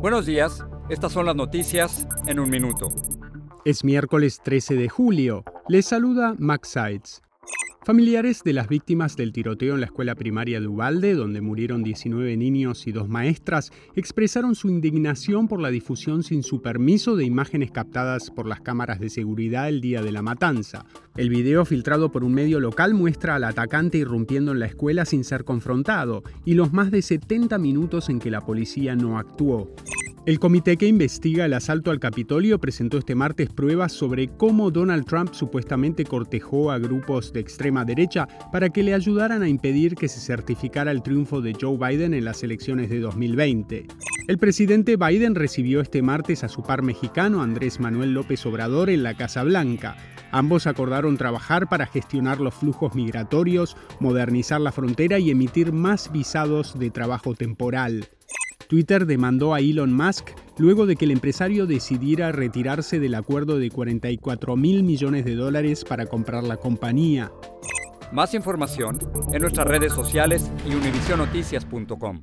Buenos días, estas son las noticias en un minuto. Es miércoles 13 de julio. Les saluda Max Sides. Familiares de las víctimas del tiroteo en la escuela primaria de Ubalde, donde murieron 19 niños y dos maestras, expresaron su indignación por la difusión sin su permiso de imágenes captadas por las cámaras de seguridad el día de la matanza. El video filtrado por un medio local muestra al atacante irrumpiendo en la escuela sin ser confrontado y los más de 70 minutos en que la policía no actuó. El comité que investiga el asalto al Capitolio presentó este martes pruebas sobre cómo Donald Trump supuestamente cortejó a grupos de extrema derecha para que le ayudaran a impedir que se certificara el triunfo de Joe Biden en las elecciones de 2020. El presidente Biden recibió este martes a su par mexicano Andrés Manuel López Obrador en la Casa Blanca. Ambos acordaron trabajar para gestionar los flujos migratorios, modernizar la frontera y emitir más visados de trabajo temporal. Twitter demandó a Elon Musk luego de que el empresario decidiera retirarse del acuerdo de 44 mil millones de dólares para comprar la compañía. Más información en nuestras redes sociales y univisionoticias.com.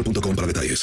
Mobile.com para detalles.